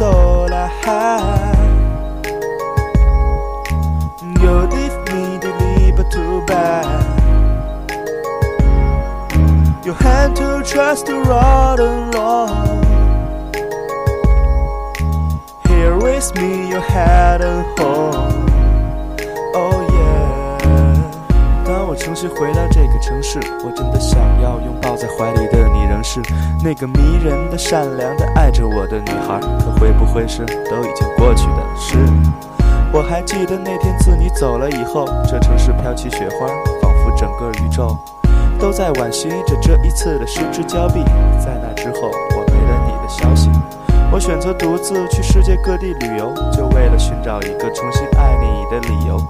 all I have. You leave me to leave, but too bad. You had to trust the road alone. Here with me, you had a home. 当我重新回到这个城市，我真的想要拥抱在怀里的你，仍是那个迷人的、善良的、爱着我的女孩。可会不会是都已经过去的事？我还记得那天自你走了以后，这城市飘起雪花，仿佛整个宇宙都在惋惜着这一次的失之交臂。在那之后，我没了你的消息，我选择独自去世界各地旅游，就为了寻找一个重新爱你的理由。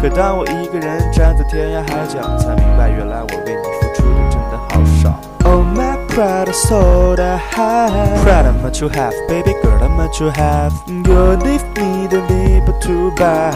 可当我一个人站在天涯海角，才明白原来我为你付出的真的好少。Oh my pride is all I have. Proud of what you have, baby girl, I'm what you have. You leave me to but too bad.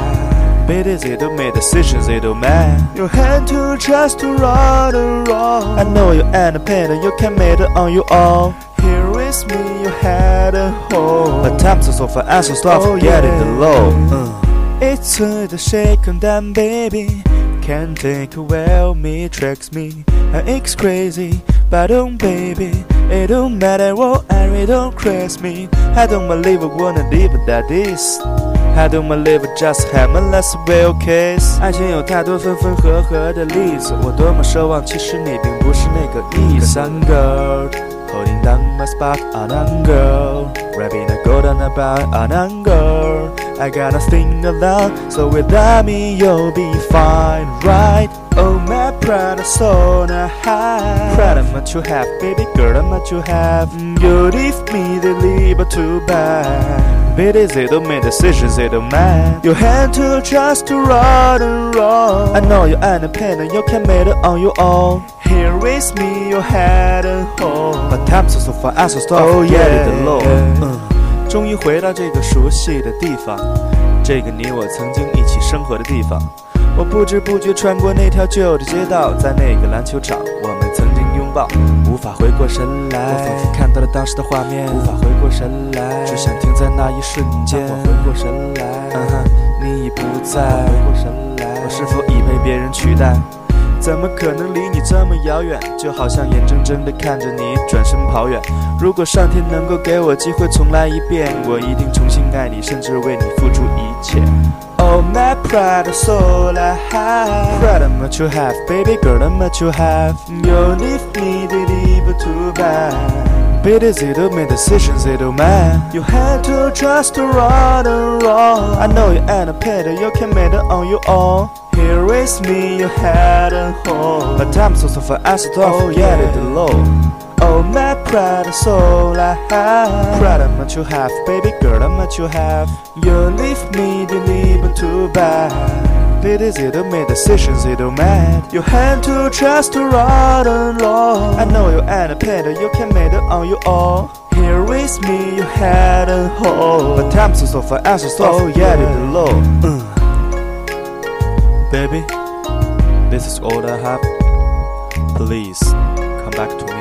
Baby, they don't make decisions, they don't man. You had to trust to run wrong. I know you're independent, you can make it on your own. Here with me, you had a home. But times are so far, and so stop Oh, forgetting yeah. the low. Uh. It's a the shaken down baby Can't take away of me, tricks me And it's crazy, but don't baby It don't matter what I really don't craze me I don't believe I wanna live that this I don't believe I just have my last will kiss 爱情有太多分分合合的例子我多么奢望，其实你并不是那个意思 Sun girl Holding down my spot, an on girl Rapping a golden about an on girl I got nothing alone, so without me you'll be fine, right? Oh my pride, so I have Proud of what you have, baby girl, I'm what you have. You leave me leave, but too bad Baby, they don't make decisions, they don't mind You had to trust to run and roll. I know you're independent, you can make it on your own. Here with me, you had a home. But times are so far, I so stop Oh, yeah, the low yeah. 嗯终于回到这个熟悉的地方，这个你我曾经一起生活的地方。我不知不觉穿过那条旧的街道，在那个篮球场，我们曾经拥抱，无法回过神来。我仿佛看到了当时的画面，无法回过神来，只想停在那一瞬间。我回过神来，嗯哼，你已不在。回过神来，我是否已被别人取代？怎么可能离你这么遥远？就好像眼睁睁地看着你转身跑远。如果上天能够给我机会重来一遍，我一定重新爱你，甚至为你付出一切。Oh my pride, that's all I have. Proud of what you have, baby girl, I'm what you have. You leave me to leave, but too bad. They don't make decisions, don't mind. You had to trust to right and roll. I know you're independent, you can make it on your own. Here with me, you had a home. But times also for us to oh, yeah, the low. Oh my pride, that's soul I have. Proud of what you have, baby girl, I'm what you have. You leave me to leave, but too bad. They don't make decisions, It don't mad. You had to trust to run alone. I know you're independent, you can make it on your own. Here with me, you had a home. But times also for us to stop oh, yeah, the low. Uh. Baby, this is all I have. Please come back to me.